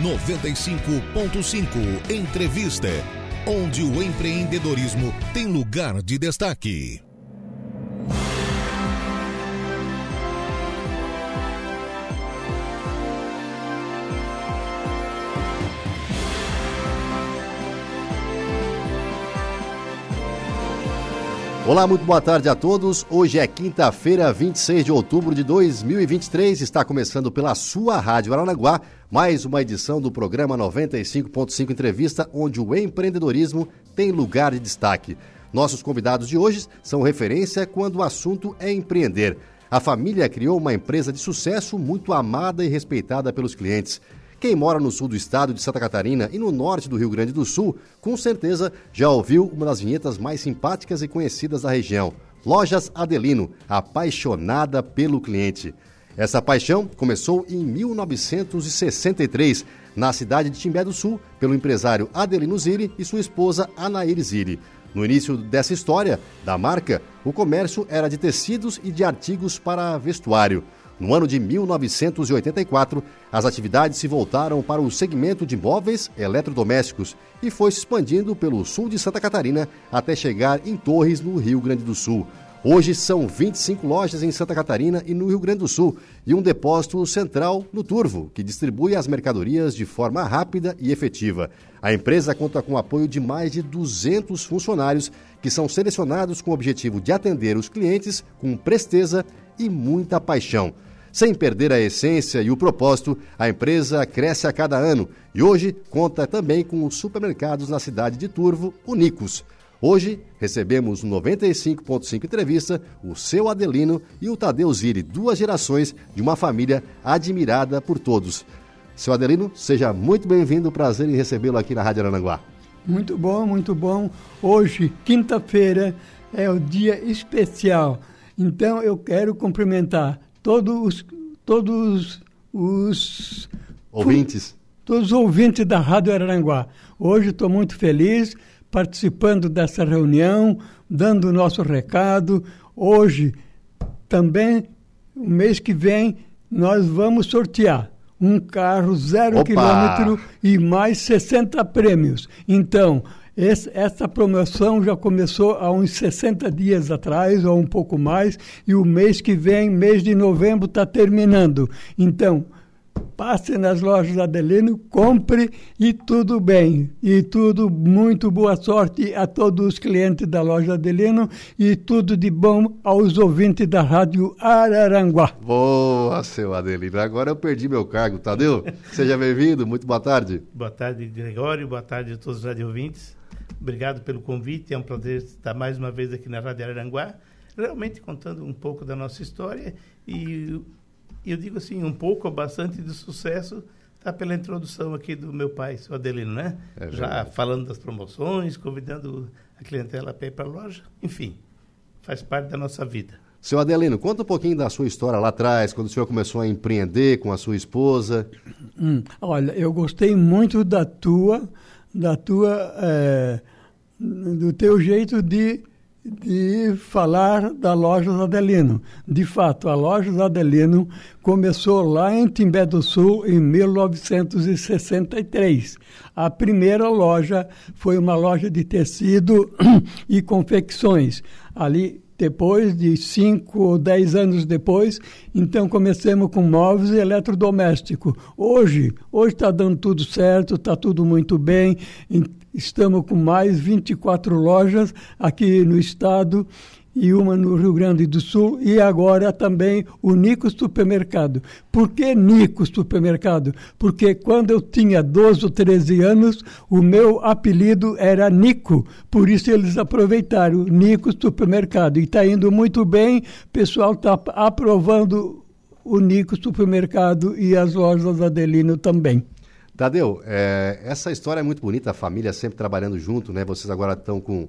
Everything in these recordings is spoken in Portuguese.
95.5 Entrevista, onde o empreendedorismo tem lugar de destaque. Olá, muito boa tarde a todos. Hoje é quinta-feira, 26 de outubro de 2023. Está começando pela sua Rádio Aranaguá mais uma edição do programa 95.5 Entrevista, onde o empreendedorismo tem lugar de destaque. Nossos convidados de hoje são referência quando o assunto é empreender. A família criou uma empresa de sucesso muito amada e respeitada pelos clientes. Quem mora no sul do estado de Santa Catarina e no norte do Rio Grande do Sul, com certeza já ouviu uma das vinhetas mais simpáticas e conhecidas da região. Lojas Adelino, apaixonada pelo cliente. Essa paixão começou em 1963, na cidade de Timbé do Sul, pelo empresário Adelino Zilli e sua esposa Anaíri Zilli. No início dessa história da marca, o comércio era de tecidos e de artigos para vestuário. No ano de 1984, as atividades se voltaram para o segmento de móveis eletrodomésticos e foi se expandindo pelo sul de Santa Catarina até chegar em Torres, no Rio Grande do Sul. Hoje são 25 lojas em Santa Catarina e no Rio Grande do Sul e um depósito central no Turvo, que distribui as mercadorias de forma rápida e efetiva. A empresa conta com o apoio de mais de 200 funcionários que são selecionados com o objetivo de atender os clientes com presteza e muita paixão. Sem perder a essência e o propósito, a empresa cresce a cada ano e hoje conta também com os supermercados na cidade de Turvo, Unicos. Hoje recebemos no 95.5 entrevista o seu Adelino e o Tadeu Ziri, duas gerações de uma família admirada por todos. Seu Adelino, seja muito bem-vindo, prazer em recebê-lo aqui na Rádio Arananguá. Muito bom, muito bom. Hoje, quinta-feira, é o dia especial. Então eu quero cumprimentar todos, todos os ouvintes. Todos os ouvintes da Rádio Araranguá. Hoje estou muito feliz participando dessa reunião, dando o nosso recado. Hoje, também, o mês que vem, nós vamos sortear um carro zero Opa! quilômetro e mais 60 prêmios. Então, esse, essa promoção já começou há uns 60 dias atrás, ou um pouco mais, e o mês que vem, mês de novembro, está terminando. Então, passe nas lojas Adelino, compre e tudo bem. E tudo, muito boa sorte a todos os clientes da loja Adelino e tudo de bom aos ouvintes da Rádio Araranguá. Boa, seu Adelino. Agora eu perdi meu cargo, Tadeu. Seja bem-vindo, muito boa tarde. Boa tarde, Gregório, boa tarde a todos os ouvintes. Obrigado pelo convite, é um prazer estar mais uma vez aqui na Rádio Aranguá, realmente contando um pouco da nossa história e eu digo assim, um pouco ou bastante de sucesso está pela introdução aqui do meu pai, seu Adelino, né? É Já falando das promoções, convidando a clientela para ir para a loja, enfim, faz parte da nossa vida. Seu Adelino, conta um pouquinho da sua história lá atrás, quando o senhor começou a empreender com a sua esposa. Hum, olha, eu gostei muito da tua da tua, é, do teu jeito de, de falar da loja Adelino. De fato, a loja Adelino começou lá em Timbé do Sul em 1963. A primeira loja foi uma loja de tecido e confecções. Ali depois de cinco ou dez anos depois, então começamos com móveis e eletrodoméstico. Hoje, hoje está dando tudo certo, está tudo muito bem. Estamos com mais 24 lojas aqui no estado e uma no Rio Grande do Sul e agora também o Nico Supermercado. Por que Nico Supermercado? Porque quando eu tinha 12 ou 13 anos, o meu apelido era Nico, por isso eles aproveitaram Nico Supermercado e está indo muito bem, o pessoal está aprovando o Nico Supermercado e as lojas Adelino também. Tadeu, é, essa história é muito bonita, a família sempre trabalhando junto, né? Vocês agora estão com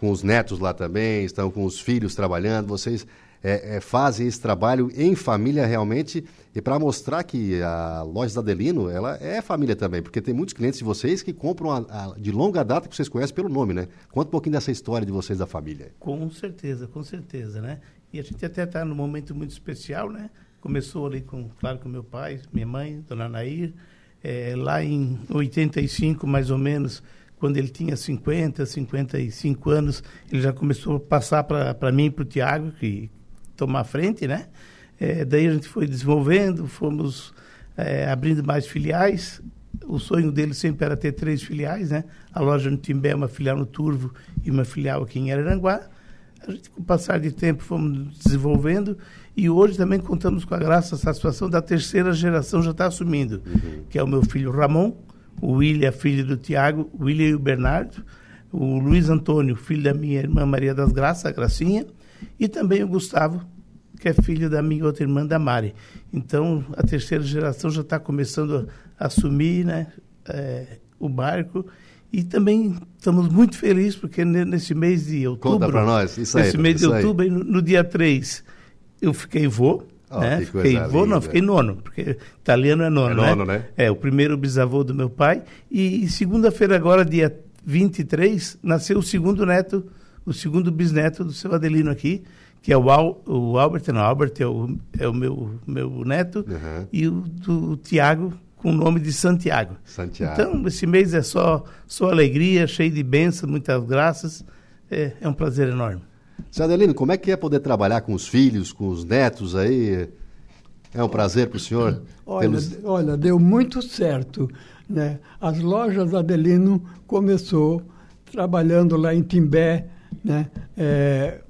com os netos lá também, estão com os filhos trabalhando, vocês é, é, fazem esse trabalho em família realmente e para mostrar que a loja da Adelino ela é família também, porque tem muitos clientes de vocês que compram a, a, de longa data que vocês conhecem pelo nome, né? Conta um pouquinho dessa história de vocês da família. Com certeza, com certeza, né? E a gente até está num momento muito especial, né? Começou ali com, claro, com meu pai, minha mãe, Dona Nair, é, lá em 85, mais ou menos, quando ele tinha 50, 55 anos, ele já começou a passar para mim e para o Tiago, que tomar frente, né? É, daí a gente foi desenvolvendo, fomos é, abrindo mais filiais. O sonho dele sempre era ter três filiais, né? A loja no Timbé, uma filial no Turvo e uma filial aqui em Araranguá. A gente, com o passar de tempo, fomos desenvolvendo e hoje também contamos com a graça, a satisfação da terceira geração já está assumindo, uhum. que é o meu filho Ramon, o William, filho do Tiago, o William e o Bernardo, o Luiz Antônio, filho da minha irmã Maria das Graças, a Gracinha, e também o Gustavo, que é filho da minha outra irmã, da Mari. Então, a terceira geração já está começando a assumir né, é, o barco e também estamos muito felizes porque nesse mês de outubro... Conta para nós, isso aí. Nesse mês de outubro, no, no dia 3, eu fiquei vô, Oh, né? Fiquei vô, não, fiquei nono, porque italiano é nono, é nono né? né? É, o primeiro bisavô do meu pai. E, e segunda-feira, agora, dia 23, nasceu o segundo neto, o segundo bisneto do seu Adelino aqui, que é o, Al, o Albert, não, Albert é o, é o meu, meu neto, uhum. e o do Tiago, com o nome de Santiago. Santiago. Então, esse mês é só, só alegria, cheio de bênçãos, muitas graças. É, é um prazer enorme. Seu Adelino, como é que é poder trabalhar com os filhos, com os netos aí? É um prazer para o senhor? Olha, Temos... olha, deu muito certo. Né? As lojas Adelino começou trabalhando lá em Timbé, né? É,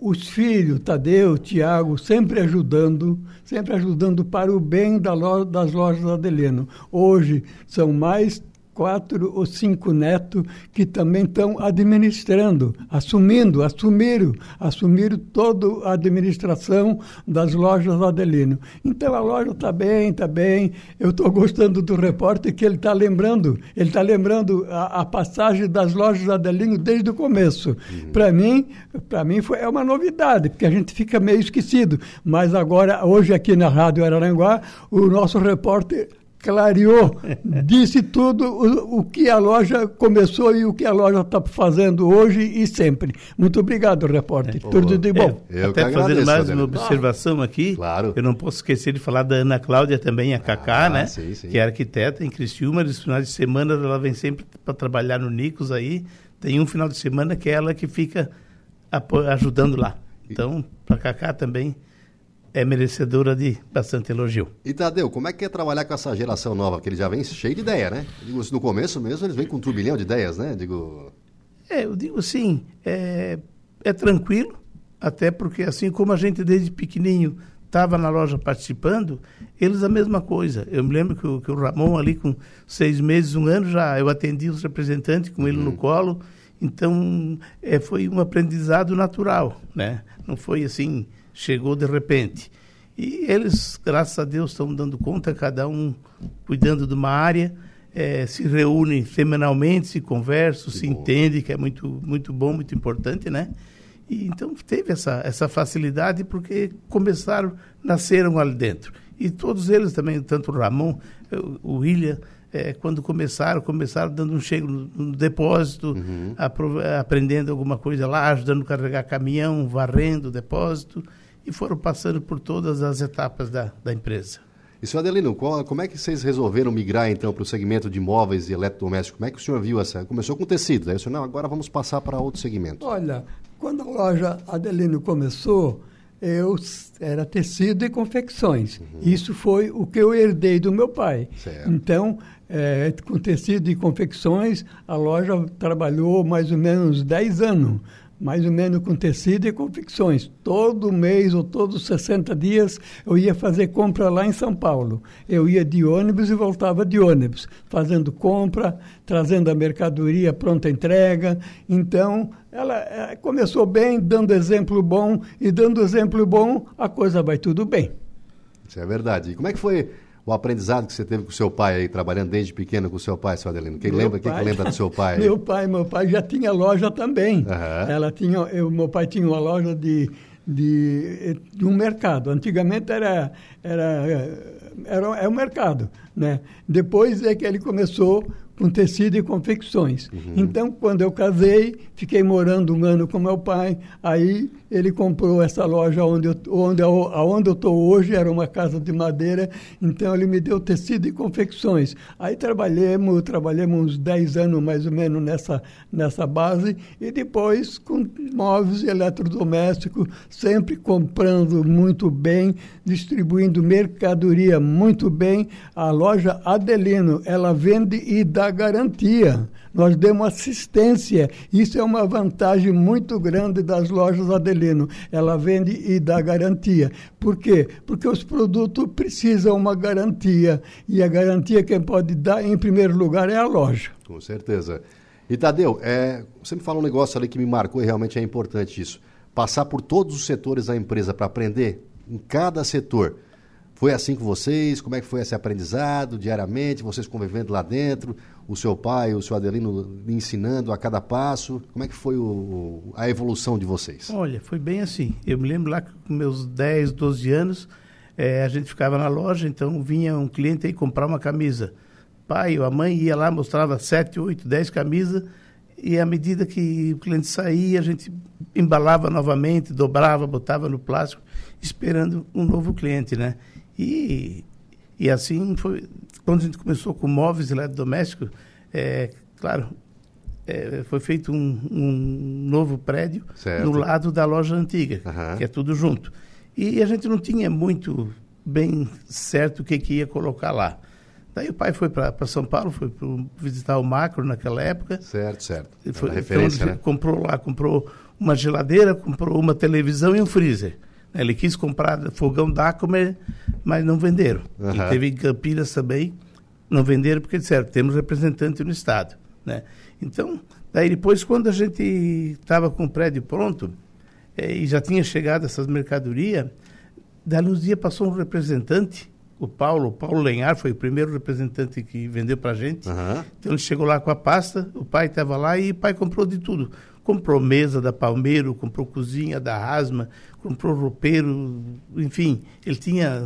os filhos, Tadeu, Tiago, sempre ajudando, sempre ajudando para o bem da loja, das lojas Adelino. Hoje são mais quatro ou cinco netos que também estão administrando, assumindo, assumiram, assumiram toda a administração das lojas Adelino. Então a loja está bem, está bem. Eu estou gostando do repórter que ele está lembrando, ele está lembrando a, a, passagem das lojas Adelino desde o começo. Uhum. Para mim, para mim foi é uma novidade, porque a gente fica meio esquecido. Mas agora, hoje aqui na Rádio Araranguá, o nosso repórter clareou, disse tudo o, o, que a loja começou e o que a loja está fazendo hoje e sempre. Muito obrigado, repórter. É, tudo de bom. É, Até fazendo mais uma observação aqui, claro. eu não posso esquecer de falar da Ana Cláudia também, a Cacá, ah, né? Sim, sim. Que é arquiteta em Criciúma. Nos finais de semana ela vem sempre para trabalhar no Nicos aí. Tem um final de semana que é ela que fica ajudando lá. Então, para Cacá também é merecedora de bastante elogio. E Tadeu, como é que é trabalhar com essa geração nova? Porque eles já vêm cheio de ideia, né? Digo, no começo mesmo eles vêm com um turbilhão de ideias, né? Digo... É, eu digo assim, é, é tranquilo, até porque assim como a gente desde pequenininho estava na loja participando, eles a mesma coisa. Eu me lembro que o, que o Ramon ali com seis meses, um ano já, eu atendi os representantes com ele uhum. no colo, então é, foi um aprendizado natural, né? Não foi assim chegou de repente. E eles, graças a Deus, estão dando conta, cada um cuidando de uma área, é, se reúnem semanalmente, se conversam, que se bom. entendem, que é muito, muito bom, muito importante, né? E, então teve essa, essa facilidade porque começaram, nasceram ali dentro. E todos eles também, tanto o Ramon, o William, é, quando começaram, começaram dando um chego no, no depósito, uhum. aprendendo alguma coisa lá, ajudando a carregar caminhão, varrendo o depósito e foram passando por todas as etapas da, da empresa. E, senhor Adelino, qual, como é que vocês resolveram migrar, então, para o segmento de móveis e eletrodomésticos? Como é que o senhor viu essa? Começou com tecido, aí o senhor, não, agora vamos passar para outro segmento. Olha, quando a loja Adelino começou, eu era tecido e confecções. Uhum. Isso foi o que eu herdei do meu pai. Certo. Então, é, com tecido e confecções, a loja trabalhou mais ou menos 10 anos mais ou menos com tecido e confecções. Todo mês ou todos 60 dias eu ia fazer compra lá em São Paulo. Eu ia de ônibus e voltava de ônibus, fazendo compra, trazendo a mercadoria pronta entrega. Então, ela é, começou bem, dando exemplo bom, e dando exemplo bom, a coisa vai tudo bem. Isso é verdade. E como é que foi o aprendizado que você teve com seu pai aí, trabalhando desde pequeno com seu pai, seu Adelino? Quem lembra, pai, quem lembra do seu pai? meu pai, meu pai já tinha loja também. Uhum. Ela tinha, eu, meu pai tinha uma loja de, de, de um mercado. Antigamente era, era, era, era um mercado, né? Depois é que ele começou com tecido e confecções. Uhum. Então, quando eu casei, fiquei morando um ano com meu pai, aí ele comprou essa loja onde eu, onde, onde eu estou hoje, era uma casa de madeira, então ele me deu tecido e confecções. Aí trabalhamos, trabalhamos uns 10 anos mais ou menos nessa, nessa base, e depois com móveis e eletrodomésticos, sempre comprando muito bem, distribuindo mercadoria muito bem. A loja Adelino, ela vende e dá garantia. Nós demos assistência. Isso é uma vantagem muito grande das lojas Adelino. Ela vende e dá garantia. Por quê? Porque os produtos precisam uma garantia. E a garantia quem pode dar, em primeiro lugar, é a loja. Com certeza. E Tadeu, é, você me fala um negócio ali que me marcou e realmente é importante isso. Passar por todos os setores da empresa para aprender em cada setor. Foi assim com vocês? Como é que foi esse aprendizado diariamente? Vocês convivendo lá dentro? O seu pai, o seu Adelino ensinando a cada passo? Como é que foi o, a evolução de vocês? Olha, foi bem assim. Eu me lembro lá com meus 10, 12 anos, é, a gente ficava na loja, então vinha um cliente aí comprar uma camisa. Pai ou a mãe ia lá, mostrava 7, 8, 10 camisas, e à medida que o cliente saía, a gente embalava novamente, dobrava, botava no plástico, esperando um novo cliente, né? E, e assim foi. Quando a gente começou com móveis eletrodomésticos, é, claro, é, foi feito um, um novo prédio certo. no lado da loja antiga, uhum. que é tudo junto. E a gente não tinha muito bem certo o que, que ia colocar lá. Daí o pai foi para São Paulo, foi para visitar o Macro naquela época. Certo, certo. Foi, referência, então, né? comprou lá, comprou uma geladeira, comprou uma televisão e um freezer. Ele quis comprar fogão Dacomar, mas não venderam. Uhum. E teve em Campinas também, não venderam porque disseram, temos representante no Estado. Né? Então, daí depois, quando a gente estava com o prédio pronto, é, e já tinha chegado essas mercadorias, daí uns dias passou um representante, o Paulo, o Paulo Lenhar foi o primeiro representante que vendeu para a gente. Uhum. Então ele chegou lá com a pasta, o pai estava lá e o pai comprou de tudo. Comprou mesa da Palmeiro, comprou cozinha da Rasma, comprou roupeiro, enfim, ele tinha,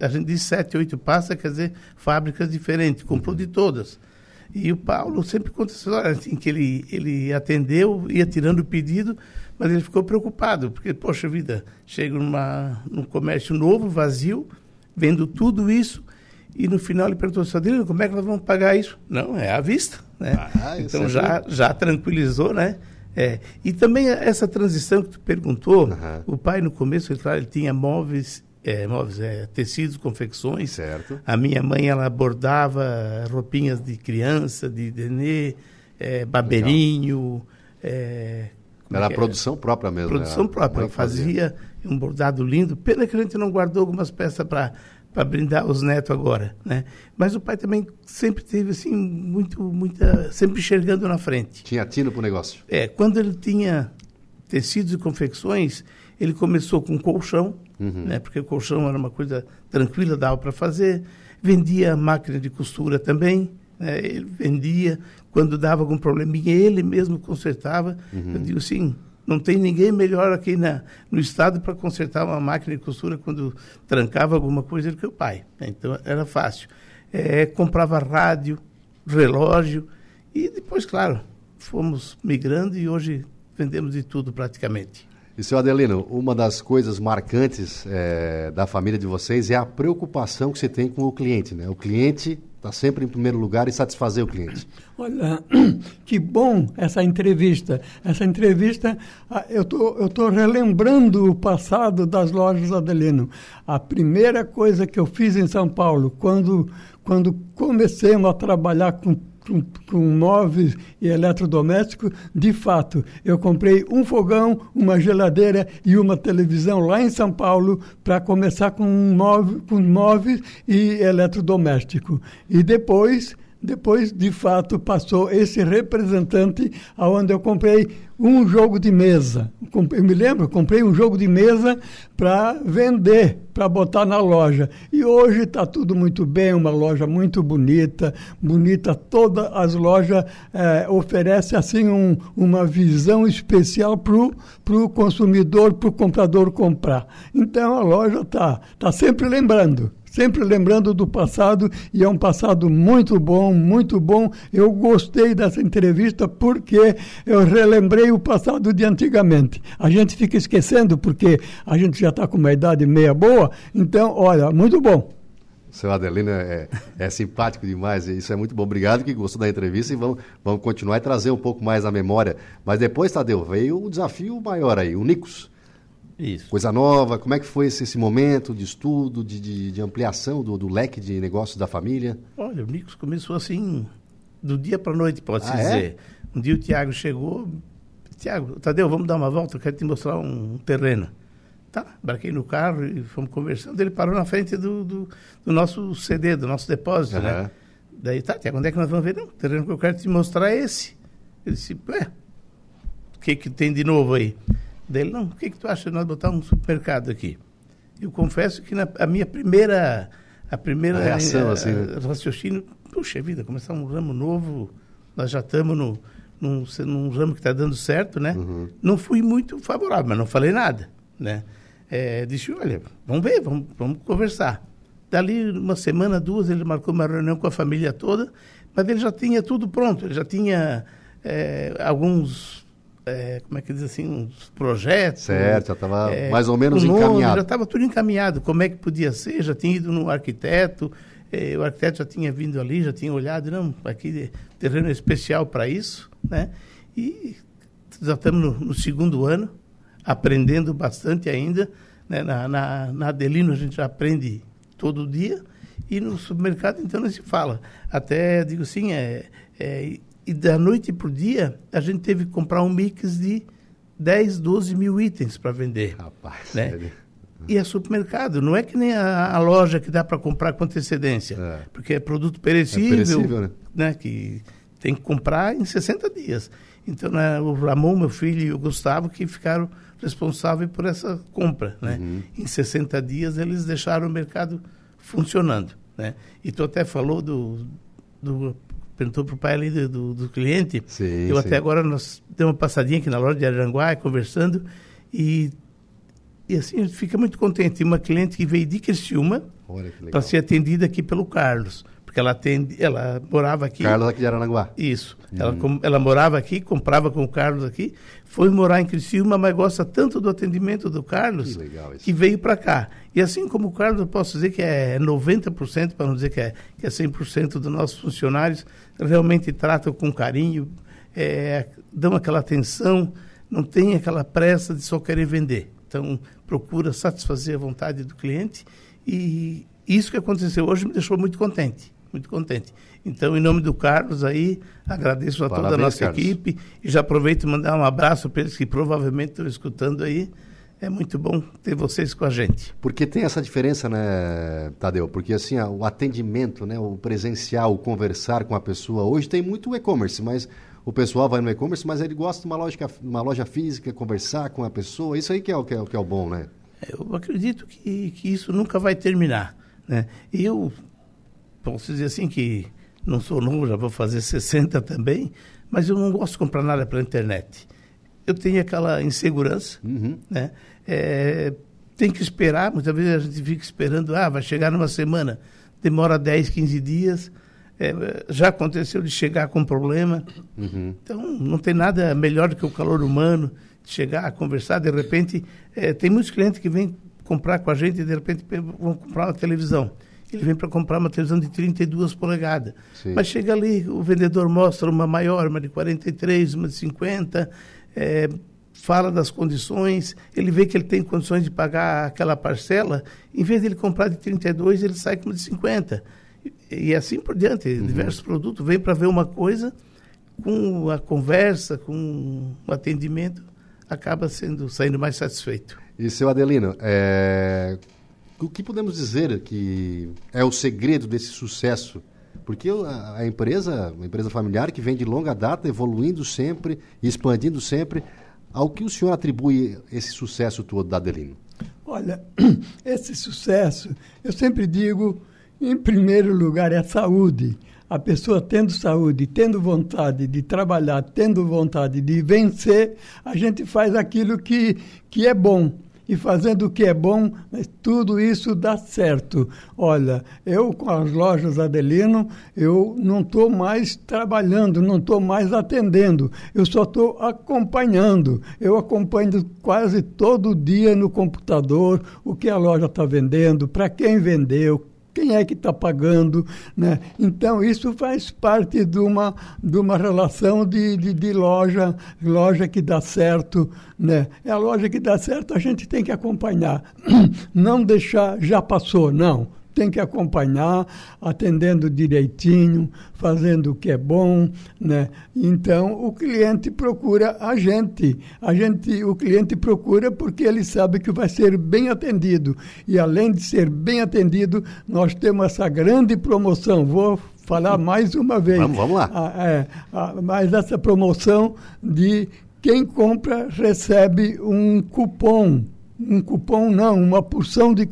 a gente disse sete, oito pastas, quer dizer, fábricas diferentes, comprou de todas. E o Paulo sempre conta essa história, assim, que ele, ele atendeu, ia tirando o pedido, mas ele ficou preocupado, porque, poxa vida, chega numa, num comércio novo, vazio, vendo tudo isso, e no final ele perguntou, Sadrino, como é que nós vamos pagar isso? Não, é à vista, né? Ah, então é já, já tranquilizou, né? É, e também essa transição que tu perguntou, uhum. o pai no começo, ele, ele tinha móveis, é, móveis é, tecidos, confecções. Certo. A minha mãe, ela bordava roupinhas de criança, de denê, é, babeirinho. É, era a produção própria mesmo. Produção própria. Ela fazia um bordado lindo. Pena que a gente não guardou algumas peças para para brindar os netos agora, né? Mas o pai também sempre teve assim muito muita sempre enxergando na frente. Tinha tino para o negócio. É, quando ele tinha tecidos e confecções, ele começou com colchão, uhum. né? Porque o colchão era uma coisa tranquila, dava para fazer. Vendia máquina de costura também, né? Ele vendia quando dava algum probleminha, ele mesmo consertava. Uhum. Eu digo assim, não tem ninguém melhor aqui na, no estado para consertar uma máquina de costura quando trancava alguma coisa do que o pai. Então era fácil. É, comprava rádio, relógio e depois, claro, fomos migrando e hoje vendemos de tudo praticamente. E, seu Adelino, uma das coisas marcantes é, da família de vocês é a preocupação que você tem com o cliente, né? O cliente está sempre em primeiro lugar e satisfazer o cliente. Olha, que bom essa entrevista. Essa entrevista, ah, eu tô, estou tô relembrando o passado das lojas Adelino. A primeira coisa que eu fiz em São Paulo, quando, quando comecemos a trabalhar com com, com móveis e eletrodomésticos, de fato, eu comprei um fogão, uma geladeira e uma televisão lá em São Paulo para começar com, móvel, com móveis e eletrodoméstico. E depois, depois, de fato, passou esse representante aonde eu comprei um jogo de mesa. Eu me lembro, comprei um jogo de mesa para vender, para botar na loja. E hoje está tudo muito bem, uma loja muito bonita, bonita. Todas as lojas é, oferecem assim um, uma visão especial para o consumidor, para o comprador comprar. Então a loja está tá sempre lembrando sempre lembrando do passado e é um passado muito bom, muito bom. Eu gostei dessa entrevista porque eu relembrei o passado de antigamente. A gente fica esquecendo porque a gente já está com uma idade meia boa, então, olha, muito bom. O seu Adelino é, é, simpático demais, isso é muito bom. Obrigado que gostou da entrevista e vamos, vamos continuar e trazer um pouco mais a memória. Mas depois, Tadeu, veio um desafio maior aí, o Nicos. Isso. Coisa nova, como é que foi esse, esse momento de estudo, de, de, de ampliação do, do, leque de negócios da família? Olha, o Nicos começou assim, do dia para a noite, pode-se ah, dizer. É? Um dia o Tiago chegou, Tiago, Tadeu, vamos dar uma volta, eu quero te mostrar um terreno. Tá, embarquei no carro e fomos conversando. Ele parou na frente do, do, do nosto CD, do nosso depósito, uhum. né? Daí, tá, Tiago, onde é que nós vamos ver? Não, o terreno que eu quero te mostrar é esse. Ele disse, ué, o que que tem de novo aí? Daí ele, não, o que que tu acha de nós botar um supermercado aqui? Eu confesso que na, a minha primeira, a primeira a reação, a, assim, né? raciocínio, puxa vida, começar um ramo novo, nós já estamos no, num, num ramo que está dando certo, né? Uhum. Não fui muito favorável, mas não falei nada, né? É, disse, olha, vamos ver, vamos, vamos conversar. Dali uma semana, duas, ele marcou uma reunião com a família toda, mas ele já tinha tudo pronto, ele já tinha é, alguns, é, como é que diz assim, uns projetos. Certo, já estava mais ou menos um encaminhado. Nome, já estava tudo encaminhado, como é que podia ser, já tinha ido no arquiteto, é, o arquiteto já tinha vindo ali, já tinha olhado, não, aqui terreno especial para isso, né? E já estamos no, no segundo ano, aprendendo bastante ainda. Né? Na, na, na Adelino a gente aprende todo dia e no supermercado então não se fala. Até digo assim, é, é, e da noite para o dia a gente teve que comprar um mix de 10, 12 mil itens para vender. Rapaz, né? sério? E é supermercado, não é que nem a, a loja que dá para comprar com antecedência, É. porque é produto perecível, É perecível, né? né, que tem que comprar em 60 dias. Então, né, o Ramon, meu filho, e o Gustavo que ficaram responsáveis por essa compra. Né? Uhum. Em 60 dias, eles deixaram o mercado funcionando. Né? E tu até falou do... do perguntou para o pai ali do, do, do cliente. Sim, Eu sim. até agora, nós demos uma passadinha aqui na loja de Aranguá, conversando, e, e assim, a gente fica muito contente. Uma cliente que veio de Criciúma para ser atendida aqui pelo Carlos. Porque ela, atende, ela morava aqui... Carlos aqui de Aranaguá. Isso. Ela, com- ela morava aqui, comprava com o Carlos aqui, foi morar em Criciúma, mas gosta tanto do atendimento do Carlos Que que veio para cá. E assim como o Carlos, eu posso dizer que é 90%, para não dizer que é, que é 100% dos nossos funcionários, realmente tratam com carinho, é, dão aquela atenção, não tem aquela pressa de só querer vender. Então, procura satisfazer a vontade do cliente e isso que aconteceu hoje me deixou muito contente, muito contente. Então, em nome do Carlos aí, agradeço a toda a Parabéns, nossa Carlos. equipe e já aproveito e mandar um abraço para eles que provavelmente estão escutando aí. É muito bom ter vocês com a gente. Porque tem essa diferença, né, Tadeu? Porque assim, o atendimento, né, o presencial, o conversar com a pessoa. Hoje tem muito e-commerce, mas o pessoal vai no e-commerce, mas ele gosta de uma loja, uma loja física, conversar com a pessoa. Isso aí que é o que é, o que é o bom, né? Eu acredito que, que isso nunca vai terminar. Né? E eu posso dizer assim que não sou novo, já vou fazer 60 também, mas eu não gosto de comprar nada pela internet. Eu tenho aquela insegurança, Uhum. né? É, tem que esperar, muitas vezes a gente fica esperando, ah, vai chegar numa semana, demora 10, 15 dias. É, já aconteceu de chegar com problema. Uhum. Então, não tem nada melhor do que o calor humano, de chegar, conversar, de repente, eh, tem muitos clientes que vêm comprar com a gente e de repente pe- vão comprar uma televisão. Ele vem para comprar uma televisão de 32 polegadas. Sim. Mas chega ali, o vendedor mostra uma maior, uma de 43, uma de 50, eh, fala das condições, ele vê que ele tem condições de pagar aquela parcela, em vez de ele comprar de 32, ele sai com de 50. E, e assim por diante, diversos produtos. Vem para ver uma coisa, com a conversa, com o atendimento, acaba sendo saindo mais satisfeito. E seu Adelino, é, o que podemos dizer que é o segredo desse sucesso? Porque a, empresa, uma empresa familiar que vem de longa data, evoluindo sempre, expandindo sempre, ao que o senhor atribui esse sucesso todo da Adelino? Olha, esse sucesso, eu sempre digo, em primeiro lugar, é a saúde. A pessoa tendo saúde, tendo vontade de trabalhar, tendo vontade de vencer, a gente faz aquilo que, que é bom. E fazendo o que é bom, tudo isso dá certo. Olha, eu com as lojas Adelino, eu não estou mais trabalhando, não estou mais atendendo, eu só estou acompanhando. Eu acompanho quase todo dia no computador o que a loja está vendendo, para quem vendeu, quem é que está pagando, né? Então isso faz parte de uma, de uma relação de, de, de, loja, loja que dá certo, né? É a loja que dá certo, a gente tem que acompanhar, não deixar já passou, não tem que acompanhar, atendendo direitinho, fazendo o que é bom, né? Então o cliente procura a gente, a gente, o cliente procura porque ele sabe que vai ser bem atendido e além de ser bem atendido, nós temos essa grande promoção. Vou falar mais uma vez. Vamos, vamos lá. Ah, é, ah, mas essa promoção de quem compra recebe um cupom um cupom não, uma porção de,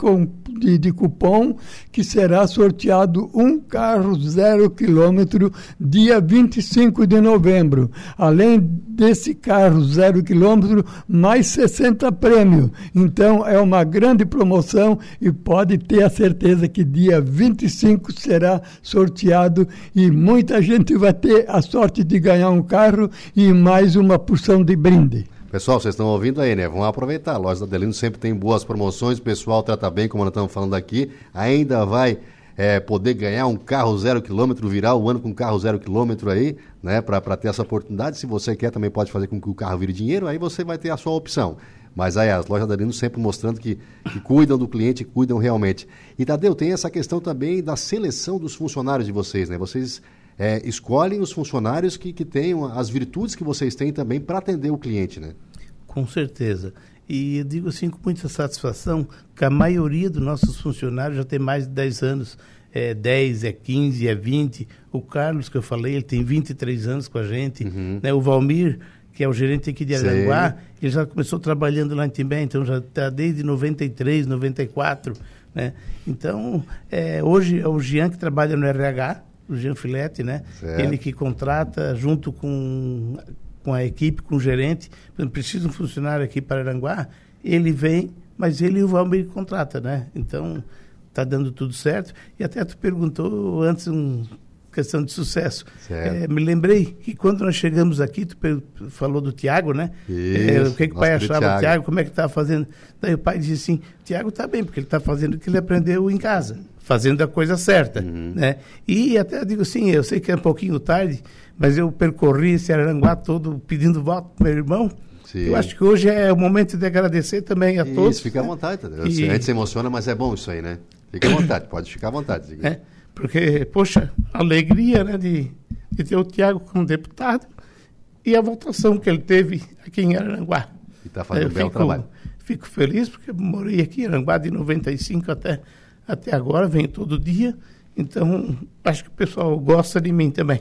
de, de, cupom que será sorteado um carro zero quilômetro dia 25 de novembro. Além desse carro zero quilômetro, mais 60 prêmios. Então é uma grande promoção e pode ter a certeza que dia 25 será sorteado e muita gente vai ter a sorte de ganhar um carro e mais uma porção de brinde. Pessoal, vocês estão ouvindo aí, né? Vamos aproveitar. A loja da Adelino sempre tem boas promoções, o pessoal trata bem, como nós estamos falando aqui. Ainda vai é, poder ganhar um carro zero quilômetro, virar o ano com um carro zero quilômetro aí, né? Para ter essa oportunidade. Se você quer, também pode fazer com que o carro vire dinheiro, aí você vai ter a sua opção. Mas aí as lojas da Adelino sempre mostrando que, que cuidam do cliente, cuidam realmente. E Tadeu, tem essa questão também da seleção dos funcionários de vocês, né? Vocês é, escolhem os funcionários que, que tenham as virtudes que vocês têm também para atender o cliente, né? Com certeza. E eu digo assim com muita satisfação que a maioria dos nossos funcionários já tem mais de 10 anos. É 10, é 15, é 20. O Carlos, que eu falei, ele tem 23 anos com a gente. Uhum. Né? O Valmir, que é o gerente aqui de Aranguá, ele já começou trabalhando lá em Timbé, então já está desde 93, 94. Né? Então, é, hoje é o Jean que trabalha no RH, o Jean Filete, né? Certo. Ele que contrata junto com, com a equipe, com o gerente. Precisa um funcionário aqui para Aranguá, ele vem, mas ele e o Valmir contrata, né? Então, está dando tudo certo. E até tu perguntou antes um questão de sucesso. É, me lembrei que quando nós chegamos aqui, tu falou do Tiago, né? Isso, é, o que, que o pai achava do Tiago, como é que estava fazendo. Daí o pai disse assim, Tiago está bem, porque ele está fazendo o que ele aprendeu em casa fazendo a coisa certa, uhum. né? E até digo assim, eu sei que é um pouquinho tarde, mas eu percorri esse Aranguá todo pedindo voto para meu irmão. Sim. Eu acho que hoje é o momento de agradecer também a isso, todos. fica à vontade. E... A gente se emociona, mas é bom isso aí, né? Fica à vontade, pode ficar à vontade. É, porque, poxa, alegria né, de, de ter o Tiago como deputado e a votação que ele teve aqui em Aranguá. E está fazendo um belo trabalho. Fico feliz porque morei aqui em Aranguá de 95 até até agora, venho todo dia. Então, acho que o pessoal gosta de mim também.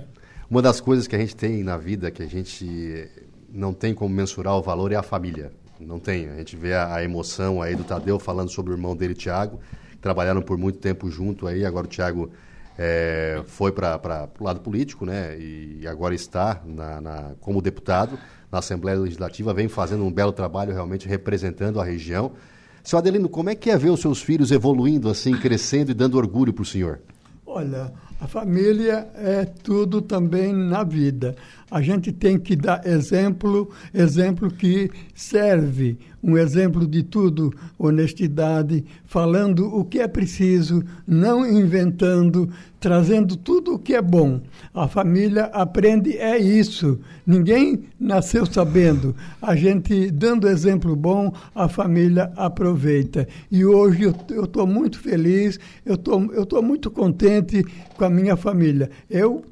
Uma das coisas que a gente tem na vida que a gente não tem como mensurar o valor é a família. Não tem. A gente vê a, a emoção aí do Tadeu falando sobre o irmão dele, Tiago. Trabalharam por muito tempo junto aí. Agora o Tiago é, foi para o lado político, né? E agora está na, na, como deputado na Assembleia Legislativa. Vem fazendo um belo trabalho realmente representando a região. Seu Adelino, como é que é ver os seus filhos evoluindo assim, crescendo e dando orgulho para o senhor? Olha, a família é tudo também na vida. A gente tem que dar exemplo, exemplo que serve, um exemplo de tudo, honestidade, falando o que é preciso, não inventando, trazendo tudo o que é bom. A família aprende é isso. Ninguém nasceu sabendo. A gente dando exemplo bom, a família aproveita. E hoje eu estou muito feliz, eu tô, estou muito contente com a minha família. Eu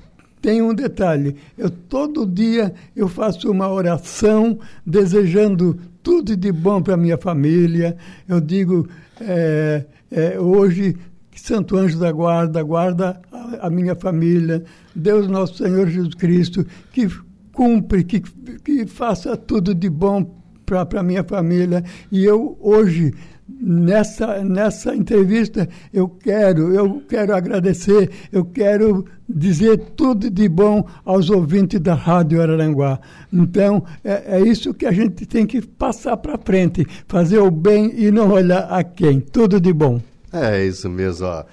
tem um detalhe, eu todo dia eu faço uma oração desejando tudo de bom para minha família. Eu digo é, é, hoje que Santo Anjo da Guarda guarda a, a, minha família. Deus nosso Senhor Jesus Cristo que cumpre, que, que faça tudo de bom para a minha família. E eu hoje nessa, nessa entrevista eu quero, eu quero agradecer, eu quero dizer tudo de bom aos ouvintes da Rádio Araranguá. Então, é, é isso que a gente tem que passar para frente, fazer o bem e não olhar a quem. Tudo de bom. É isso mesmo, ó.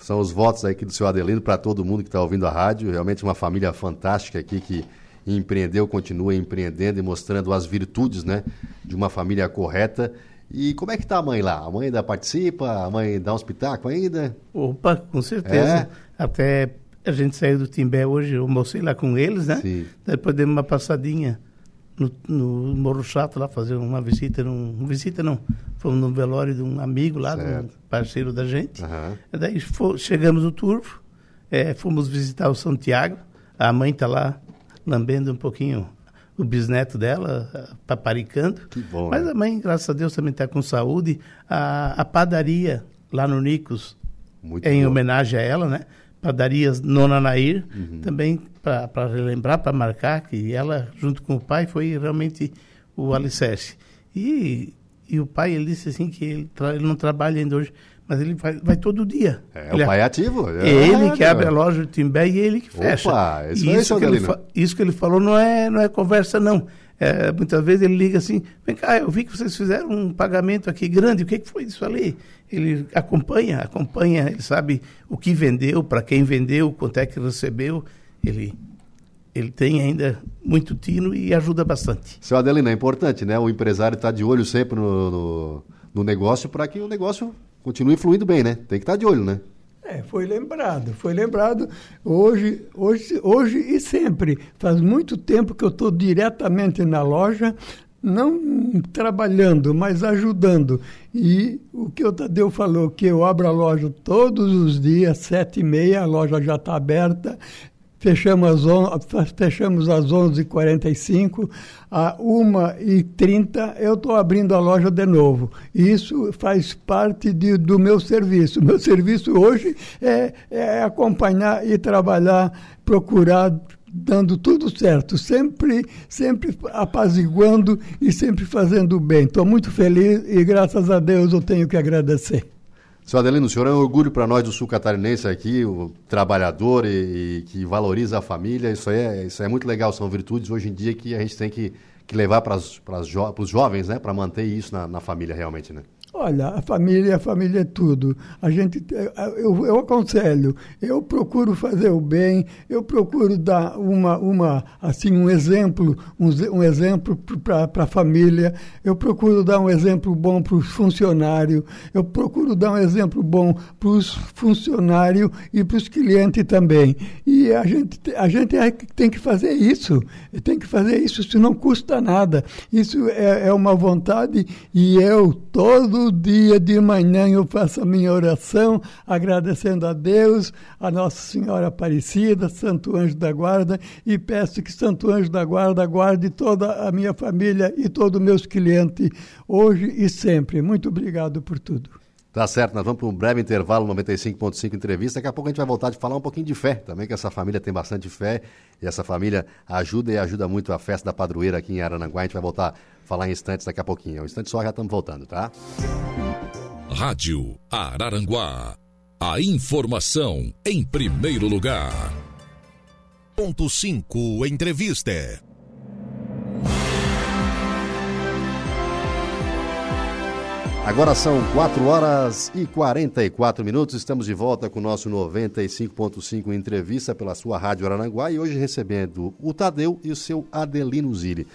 São os votos aqui do seu Adelino para todo mundo que está ouvindo a rádio. Realmente uma família fantástica aqui que empreendeu, continua empreendendo e mostrando as virtudes né, de uma família correta e como é que está a mãe lá? A mãe ainda participa? A mãe dá um espetáculo ainda? Opa, com certeza. É? Até a gente saiu do Timbé hoje, eu almocei lá com eles, né? Sim. Depois demos uma passadinha no, no Morro Chato lá, fazer uma visita, num, visita não, fomos no velório de um amigo lá, um parceiro da gente. Uhum. Daí chegamos no Turvo, é, fomos visitar o Santiago, a mãe está lá lambendo um pouquinho o bisneto dela, paparicando. Que bom. Mas a mãe, graças a Deus, também está com saúde. A, a, padaria lá no Nicos, Muito em bom. homenagem a ela, né? Padarias Nona Nair, uhum. também para relembrar, para marcar que ela, junto com o pai, foi realmente o alicerce. E, e o pai, ele disse assim que ele, ele não trabalha ainda hoje, mas ele vai, vai todo dia. É, ele, o pai é ativo. É ele que abre a loja de Timbé e ele que fecha. Opa, isso, isso, que ele, isso que ele falou não é, não é conversa, não. É, muitas vezes ele liga assim, vem cá, eu vi que vocês fizeram um pagamento aqui grande, o que, que foi isso ali? Ele acompanha, acompanha, ele sabe o que vendeu, para quem vendeu, quanto é que recebeu, ele, ele tem ainda muito tino e ajuda bastante. Seu Adelino, é importante, né? O empresário está de olho sempre no, no, no negócio para que o negócio continue fluindo bem, né? Tem que estar de olho, né? É, foi lembrado, foi lembrado hoje, hoje, hoje e sempre. Faz muito tempo que eu estou diretamente na loja, não trabalhando, mas ajudando. E o que o Tadeu falou, que eu abro a loja todos os dias, sete e meia, a loja já está aberta, fechamos às, fechamos às 11h45, a 1h30 eu estou abrindo a loja de novo. Isso faz parte de, do meu serviço. Meu serviço hoje é, é acompanhar e trabalhar, procurar dando tudo certo, sempre, sempre apaziguando e sempre fazendo bem. Estou muito feliz e graças a Deus eu tenho que agradecer. Seu Adelino, o senhor é um orgulho para nós do sul catarinense aqui, o trabalhador e, e, que valoriza a família. Isso é, isso é muito legal, são virtudes hoje em dia que a gente tem que, que levar para os jovens, né? Para manter isso na, na família realmente, né? Olha, a família, a família é tudo. A gente, eu, eu aconselho, eu procuro fazer o bem, eu procuro dar uma, uma assim, um exemplo, um, um exemplo para a família, eu procuro dar um exemplo bom para os funcionários, eu procuro dar um exemplo bom para os funcionários e para os clientes também. E a gente, a gente é tem que fazer isso, tem que fazer isso, isso não custa nada. Isso é, é uma vontade e eu, todo todo dia de manhã eu faço a minha oração, agradecendo a Deus, a Nossa Senhora Aparecida, Santo Anjo da Guarda, e peço que Santo Anjo da Guarda guarde toda a minha família e todos os meus clientes, hoje e sempre. Muito obrigado por tudo. Tá certo, nós vamos para um breve intervalo, 95.5 entrevista. Daqui a pouco a gente vai voltar de falar um pouquinho de fé também, que essa família tem bastante fé e essa família ajuda e ajuda muito a festa da padroeira aqui em Arananguá. A gente vai voltar a falar em instantes daqui a pouquinho. Um instante só, já estamos voltando, tá? Rádio Araranguá. A informação em primeiro lugar. Ponto 5 Entrevista. Agora são 4 horas e 44 minutos. Estamos de volta com o nosso 95.5 entrevista pela sua Rádio Arananguá e hoje recebendo o Tadeu e o seu Adelino Zilli.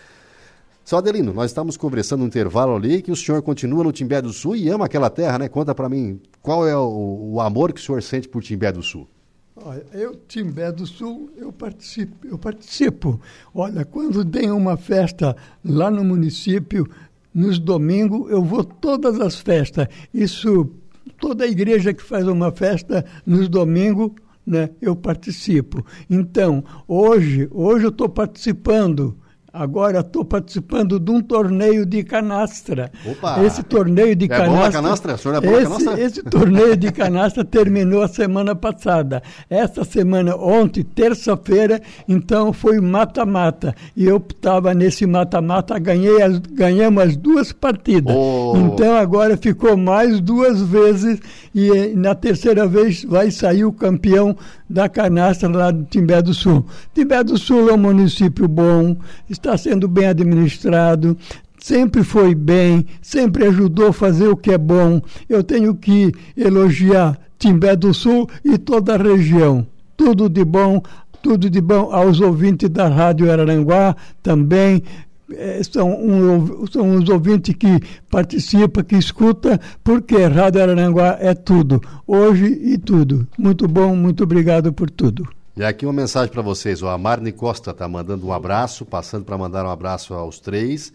Seu Adelino, nós estamos conversando no intervalo ali que o senhor continua no Timbé do Sul e ama aquela terra, né? Conta para mim qual é o, o, amor que o senhor sente por Timbé do Sul. Olha, eu, Timbé do Sul, eu participo, eu participo. Olha, quando tem uma festa lá no município, nos domingos eu vou todas as festas. Isso, toda igreja que faz uma festa nos domingos, né, eu participo. Então, hoje, hoje eu estou participando Agora estou participando de um torneio de canastra. Opa! Esse torneio de é canastra. Boa a canastra? É bom esse, canastra? esse torneio de canastra terminou a semana passada. Esta semana, ontem, terça-feira, então foi mata-mata. E eu estava nesse mata-mata, ganhei as, ganhamos as duas partidas. Oh. Então agora ficou mais duas vezes e na terceira vez vai sair o campeão da canastra lá do Timbé do Sul. Timbé do Sul é um município bom, está sendo bem administrado, sempre foi bem, sempre ajudou a fazer o que é bom. Eu tenho que elogiar Timbé do Sul e toda a região. Tudo de bom, tudo de bom aos ouvintes da Rádio Araranguá também. É, são, um, são os ouvintes que participam, que escutam, porque Rádio Araranguá é tudo, hoje e tudo. Muito bom, muito obrigado por tudo. E aqui uma mensagem para vocês. O Marne Costa está mandando um abraço, passando para mandar um abraço aos três.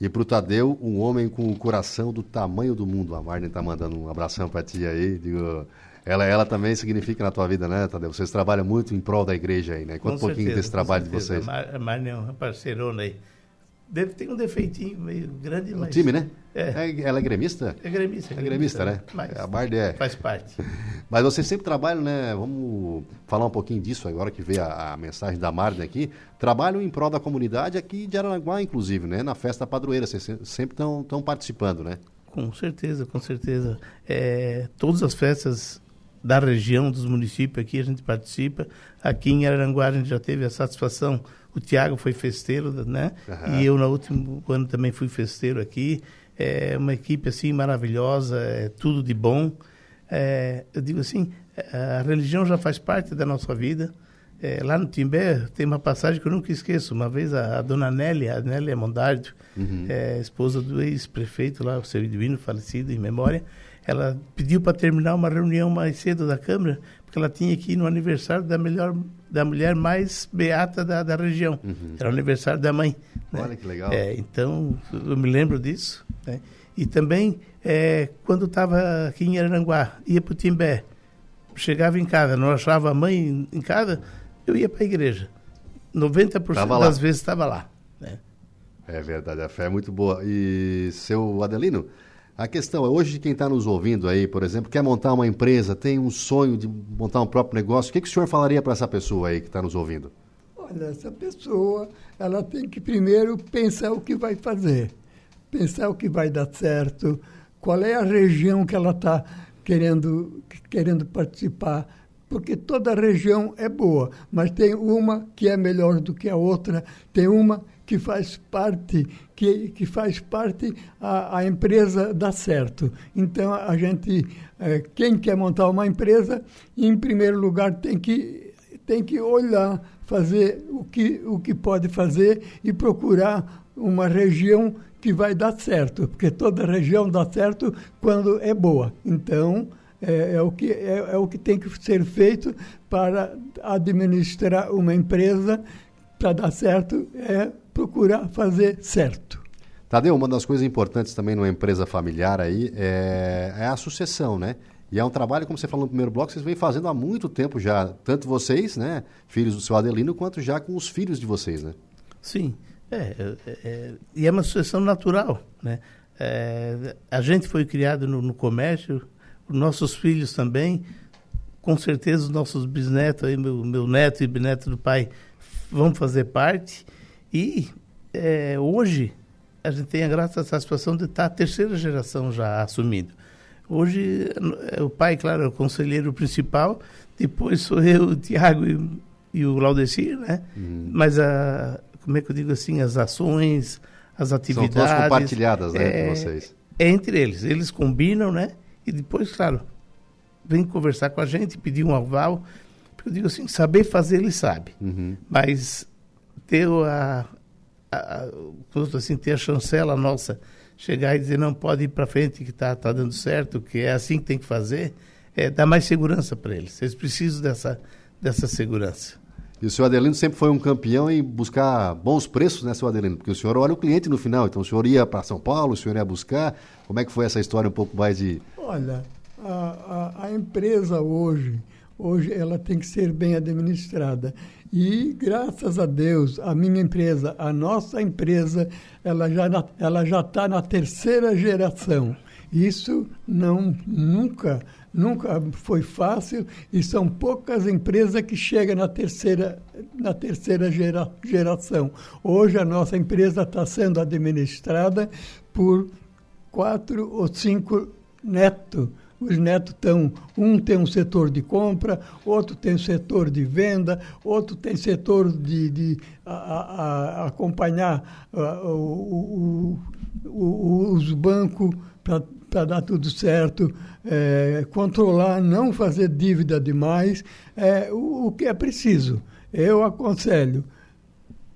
E para o Tadeu, um homem com o coração do tamanho do mundo. A Marne está mandando um abração para ti aí. Digo, ela, ela também significa na tua vida, né, Tadeu? Vocês trabalham muito em prol da igreja aí, né? Conta um pouquinho desse trabalho de vocês. A Marne é uma parceirona aí. Deve ter um defeitinho meio grande, mas... O time, né? É. ela é gremista? É gremista. É gremista, né? Mas a Marne é. faz parte. Mas vocês sempre trabalham, né? Vamos falar um pouquinho disso agora que veio a, a mensagem da Marne aqui. Trabalham em prol da comunidade aqui de Aranaguá, inclusive, né? Na festa padroeira. Vocês se- sempre estão participando, né? Com certeza, com certeza. É, todas as festas da região, dos municípios aqui, a gente participa. Aqui em Aranguá a gente já teve a satisfação. O Tiago foi festeiro, né? Aham. E eu, no último ano, também fui festeiro aqui. É uma equipe, assim, maravilhosa, é tudo de bom. É, eu digo assim, a religião já faz parte da nossa vida. É, lá no Timbé tem uma passagem que eu nunca esqueço. Uma vez a, a dona Nélia, a Nélia Mondardio, é, esposa do ex-prefeito lá, o seu Edwino, falecido em memória, ela pediu para terminar uma reunião mais cedo da Câmara, porque ela tinha que ir no aniversário da, melhor, da mulher mais beata da, da região. Era o aniversário da mãe. né? Olha que legal. É, então, eu me lembro disso. né? E também, é, quando estava aqui em Aranguá, ia para o Timbé, chegava em casa, não achava a mãe em, casa, eu ia para a igreja. 90% Tava lá. das vezes estava lá. né? É verdade, a fé é muito boa. E seu Adelino, a questão é, hoje quem está nos ouvindo aí, por exemplo, quer montar uma empresa, tem um sonho de montar um próprio negócio, o que, que o senhor falaria para essa pessoa aí que está nos ouvindo? Olha, essa pessoa, ela tem que primeiro pensar o que vai fazer, pensar o que vai dar certo, qual é a região que ela está querendo, querendo participar, porque toda região é boa, mas tem uma que é melhor do que a outra, tem uma que faz parte, que, que faz parte a, a empresa dar certo. Então, a gente, eh, quem quer montar uma empresa, em primeiro lugar tem que tem que olhar, fazer o que, o que pode fazer e procurar uma região que vai dar certo, porque toda região dá certo quando é boa. Então, é, é o, que, é, é o que tem que ser feito para administrar uma empresa, para dar certo, é procurar fazer certo. Tadeu, uma das coisas importantes também numa empresa familiar aí é, é a sucessão, né? E é um trabalho, como você falou no primeiro bloco, vocês vêm fazendo há muito tempo já, tanto vocês, né, filhos do seu Adelino, quanto já com os filhos de vocês, né? Sim, é, é, é, e é uma sucessão natural, né? É, a gente foi criado no, no comércio, os nossos filhos também, com certeza os nossos bisnetos, aí, meu, meu neto e bisneto do pai, vão fazer parte. E é, hoje a gente tem a graça, a satisfação de estar a terceira geração já assumindo. Hoje é o pai, claro, é o conselheiro principal, depois sou eu, o Tiago e, e o Laudecir, né? Mas a, como é que eu digo assim, as ações, as São atividades. todas compartilhadas, né, é, entre vocês. É entre eles, eles combinam, né? E depois, claro, vem conversar com a gente, pedir um aval. Porque eu digo assim, saber fazer ele sabe. Uhum. Mas ter a, a, assim, ter a chancela nossa, chegar e dizer não pode ir para frente que está tá dando certo, que é assim que tem que fazer, é, dá mais segurança para eles. Eles precisam dessa, dessa segurança. E o senhor Adelino sempre foi um campeão em buscar bons preços, né, seu Adelino? Porque o senhor olha o cliente no final. Então, o senhor ia para São Paulo, o senhor ia buscar. Como é que foi essa história um pouco mais de... Olha, a, a, a empresa hoje, hoje ela tem que ser bem administrada. E graças a Deus, a minha empresa, a nossa empresa, ela já ela já está na terceira geração. Isso não nunca nunca foi fácil e são poucas empresas que chegam na terceira na terceira gera, geração. Hoje a nossa empresa está sendo administrada por quatro ou cinco netos os netos estão, um tem um setor de compra, outro tem um setor de venda, outro tem setor de, de a, a, a acompanhar o, o, o, os bancos para dar tudo certo, é, controlar, não fazer dívida demais, é, o que é preciso. Eu aconselho.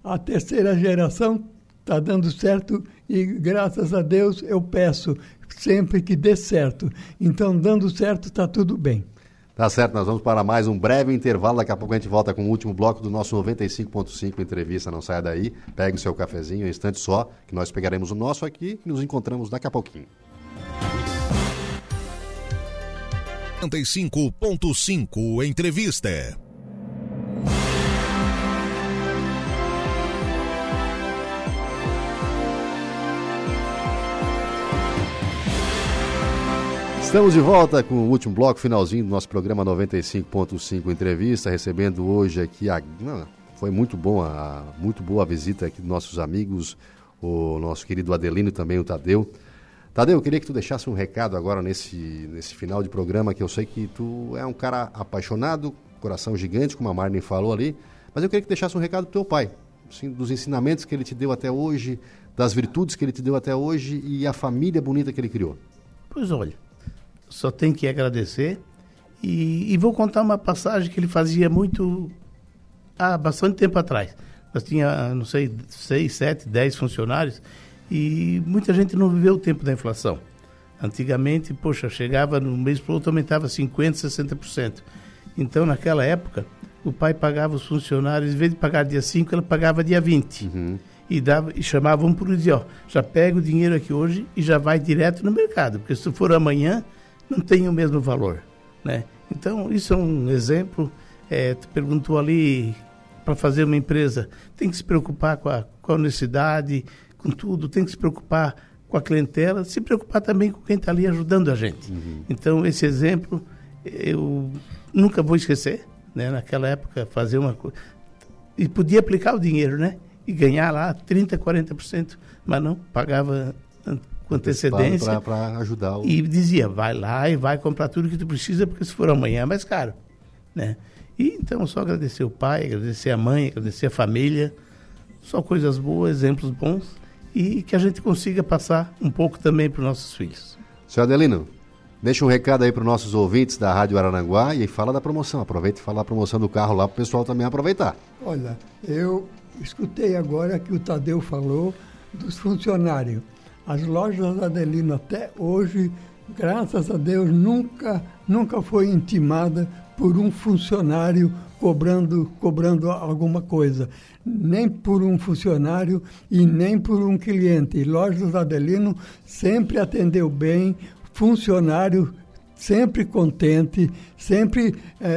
A terceira geração está dando certo e, graças a Deus, eu peço sempre que dê certo. Então, dando certo, está tudo bem. Tá certo, nós vamos para mais um breve intervalo. Daqui a pouco a gente volta com o último bloco do nosso 95.5 entrevista. Não saia daí, pegue o seu cafezinho, um instante só, que nós pegaremos o nosso aqui e nos encontramos daqui a pouquinho. 95.5 Entrevista. Estamos de volta com o último bloco, finalzinho do nosso programa 95.5 Entrevista, recebendo hoje aqui a. Foi muito bom, a, muito boa a visita aqui dos nossos amigos, o nosso querido Adelino e também o Tadeu. Tadeu, eu queria que tu deixasse um recado agora nesse, nesse final de programa, que eu sei que tu é um cara apaixonado, coração gigante, como a Marlene falou ali, mas eu queria que deixasse um recado pro teu pai, assim, dos ensinamentos que ele te deu até hoje, das virtudes que ele te deu até hoje e a família bonita que ele criou. Pois olha, só tenho que agradecer. E, e, vou contar uma passagem que ele fazia muito há bastante tempo atrás. Nós tinha, não sei, seis, sete, dez funcionários e muita gente não viveu o tempo da inflação. Antigamente, poxa, chegava no mês para outro aumentava 50%, 60%. Então, naquela época, o pai pagava os funcionários, em vez de pagar dia 5, ele pagava dia 20. Uhum. E, dava, e chamava um por dia, ó, já pega o dinheiro aqui hoje e já vai direto no mercado, porque se for amanhã, não tem o mesmo valor, né? Então, isso é um exemplo. É, tu perguntou ali, para fazer uma empresa, tem que se preocupar com a, com a honestidade, com tudo, tem que se preocupar com a clientela, se preocupar também com quem está ali ajudando a gente. Uhum. Então, esse exemplo eu nunca vou esquecer, né? Naquela época, fazer uma coisa... E podia aplicar o dinheiro, né? E ganhar lá 30%, 40%, mas não, pagava com antecedência. Para ajudar o... E dizia, vai lá e vai comprar tudo que tu precisa, porque se for amanhã é mais caro. Né? E então só agradecer o pai, agradecer a mãe, agradecer a família. Só coisas boas, exemplos bons. E que a gente consiga passar um pouco também para os nossos filhos. Senhor Adelino, deixa um recado aí para os nossos ouvintes da Rádio Araranguá e fala da promoção. Aproveita e fala da promoção do carro lá para o pessoal também aproveitar. Olha, eu escutei agora que o Tadeu falou dos funcionários. As lojas Adelino até hoje, graças a Deus, nunca, nunca foi intimada por um funcionário cobrando, cobrando alguma coisa. Nem por um funcionário e nem por um cliente. Lojas Adelino sempre atendeu bem, funcionário sempre contente, sempre é,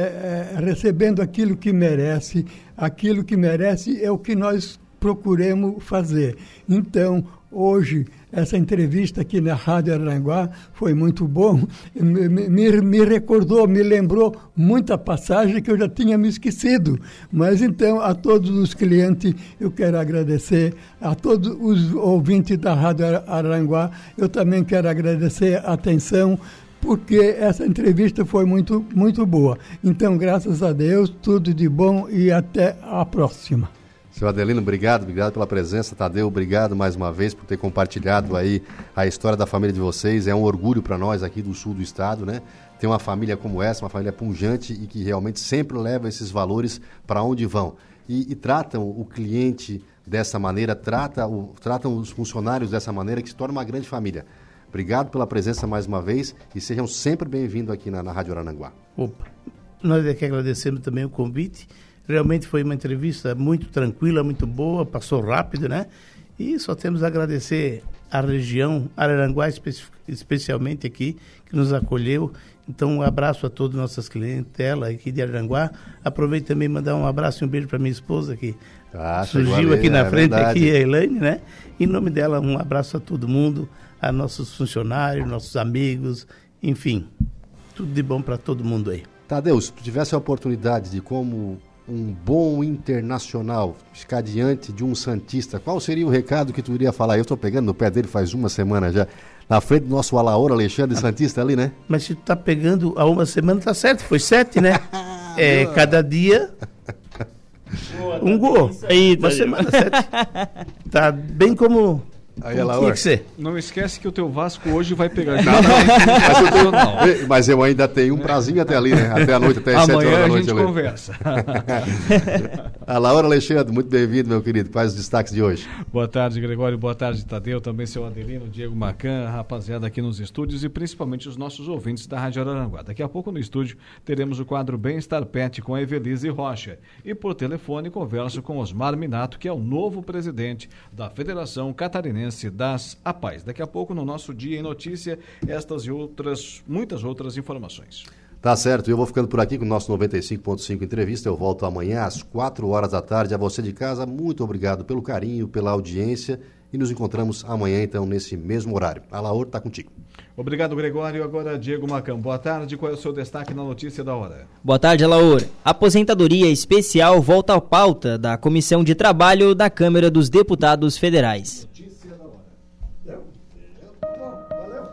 é, recebendo aquilo que merece. Aquilo que merece é o que nós procuremos fazer. Então, hoje, essa entrevista aqui na Rádio Aranguá foi muito bom. Me, me, me, recordou, me lembrou muita passagem que eu já tinha me esquecido. Mas então, a todos os clientes, eu quero agradecer. A todos os ouvintes da Rádio Aranguá, eu também quero agradecer a atenção porque essa entrevista foi muito, muito boa. Então, graças a Deus, tudo de bom e até a próxima. Seu Adelino, obrigado, obrigado pela presença. Tadeu, obrigado mais uma vez por ter compartilhado aí a história da família de vocês. É um orgulho para nós aqui do sul do estado, né? Ter uma família como essa, uma família punjante e que realmente sempre leva esses valores para onde vão. E, e, tratam o cliente dessa maneira, trata o, tratam os funcionários dessa maneira, que se torna uma grande família. Obrigado pela presença mais uma vez e sejam sempre bem-vindos aqui na, na Rádio Arananguá. Opa, nós é que agradecemos também o convite Realmente foi uma entrevista muito tranquila, muito boa, passou rápido, né? E só temos a agradecer a região, Araranguá especialmente aqui, que nos acolheu. Então, um abraço a todas nossas clientelas aqui de Araranguá. Aproveito também mandar um abraço e um beijo para minha esposa que ah, surgiu aqui na é frente, verdade. aqui a Elaine, né? Em nome dela, um abraço a todo mundo, a nossos funcionários, nossos amigos, enfim, tudo de bom para todo mundo aí. Tadeu, se tu tivesse a oportunidade de como um bom internacional ficar diante de um Santista, qual seria o recado que tu iria falar? Eu estou pegando no pé dele faz uma semana já, na frente do nosso Alaor Alexandre Santista ali, né? Mas se tu tá pegando há uma semana, tá certo, foi sete, né? é, cada dia um gol. Aí, uma semana, sete. Tá bem como Aí ela, que ser. Não esquece que o teu Vasco hoje vai pegar. Não, não, mas, eu tenho, não. mas eu ainda tenho um prazinho até ali, né? Até a noite, até as 7 horas da noite. a gente ali. conversa. a Laura Alexandre, muito bem-vindo, meu querido. Quais os destaques de hoje? Boa tarde, Gregório. Boa tarde, Tadeu. Também seu Adelino, Diego Macan, rapaziada aqui nos estúdios e principalmente os nossos ouvintes da Rádio Araranguá. Daqui a pouco no estúdio teremos o quadro Bem-Estar Pet com a Evelise Rocha. E por telefone converso com Osmar Minato, que é o novo presidente da Federação Catarinense das APAES. Daqui a pouco, no nosso Dia em Notícia, estas e outras, muitas outras informações. Tá certo, eu vou ficando por aqui com o nosso 95.5 entrevista. Eu volto amanhã às 4 horas da tarde. A você de casa, muito obrigado pelo carinho, pela audiência e nos encontramos amanhã, então, nesse mesmo horário. A Laor está contigo. Obrigado, Gregório. Agora, Diego Macão. Boa tarde. Qual é o seu destaque na notícia da hora? Boa tarde, Alaor. Aposentadoria especial volta à pauta da Comissão de Trabalho da Câmara dos Deputados Federais.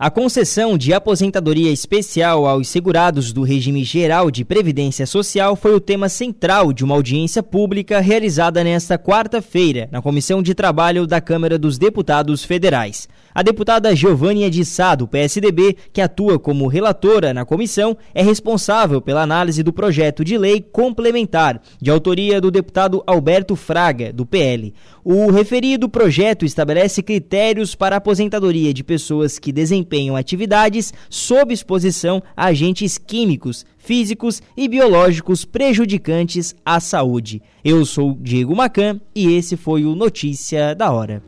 A concessão de aposentadoria especial aos segurados do regime geral de previdência social foi o tema central de uma audiência pública realizada nesta quarta-feira na Comissão de Trabalho da Câmara dos Deputados Federais. A deputada Giovânia de Sá, do PSDB, que atua como relatora na comissão, é responsável pela análise do projeto de lei complementar, de autoria do deputado Alberto Fraga, do PL. O referido projeto estabelece critérios para a aposentadoria de pessoas que desempenham atividades sob exposição a agentes químicos, físicos e biológicos prejudicantes à saúde. Eu sou Diego Macan e esse foi o Notícia da Hora.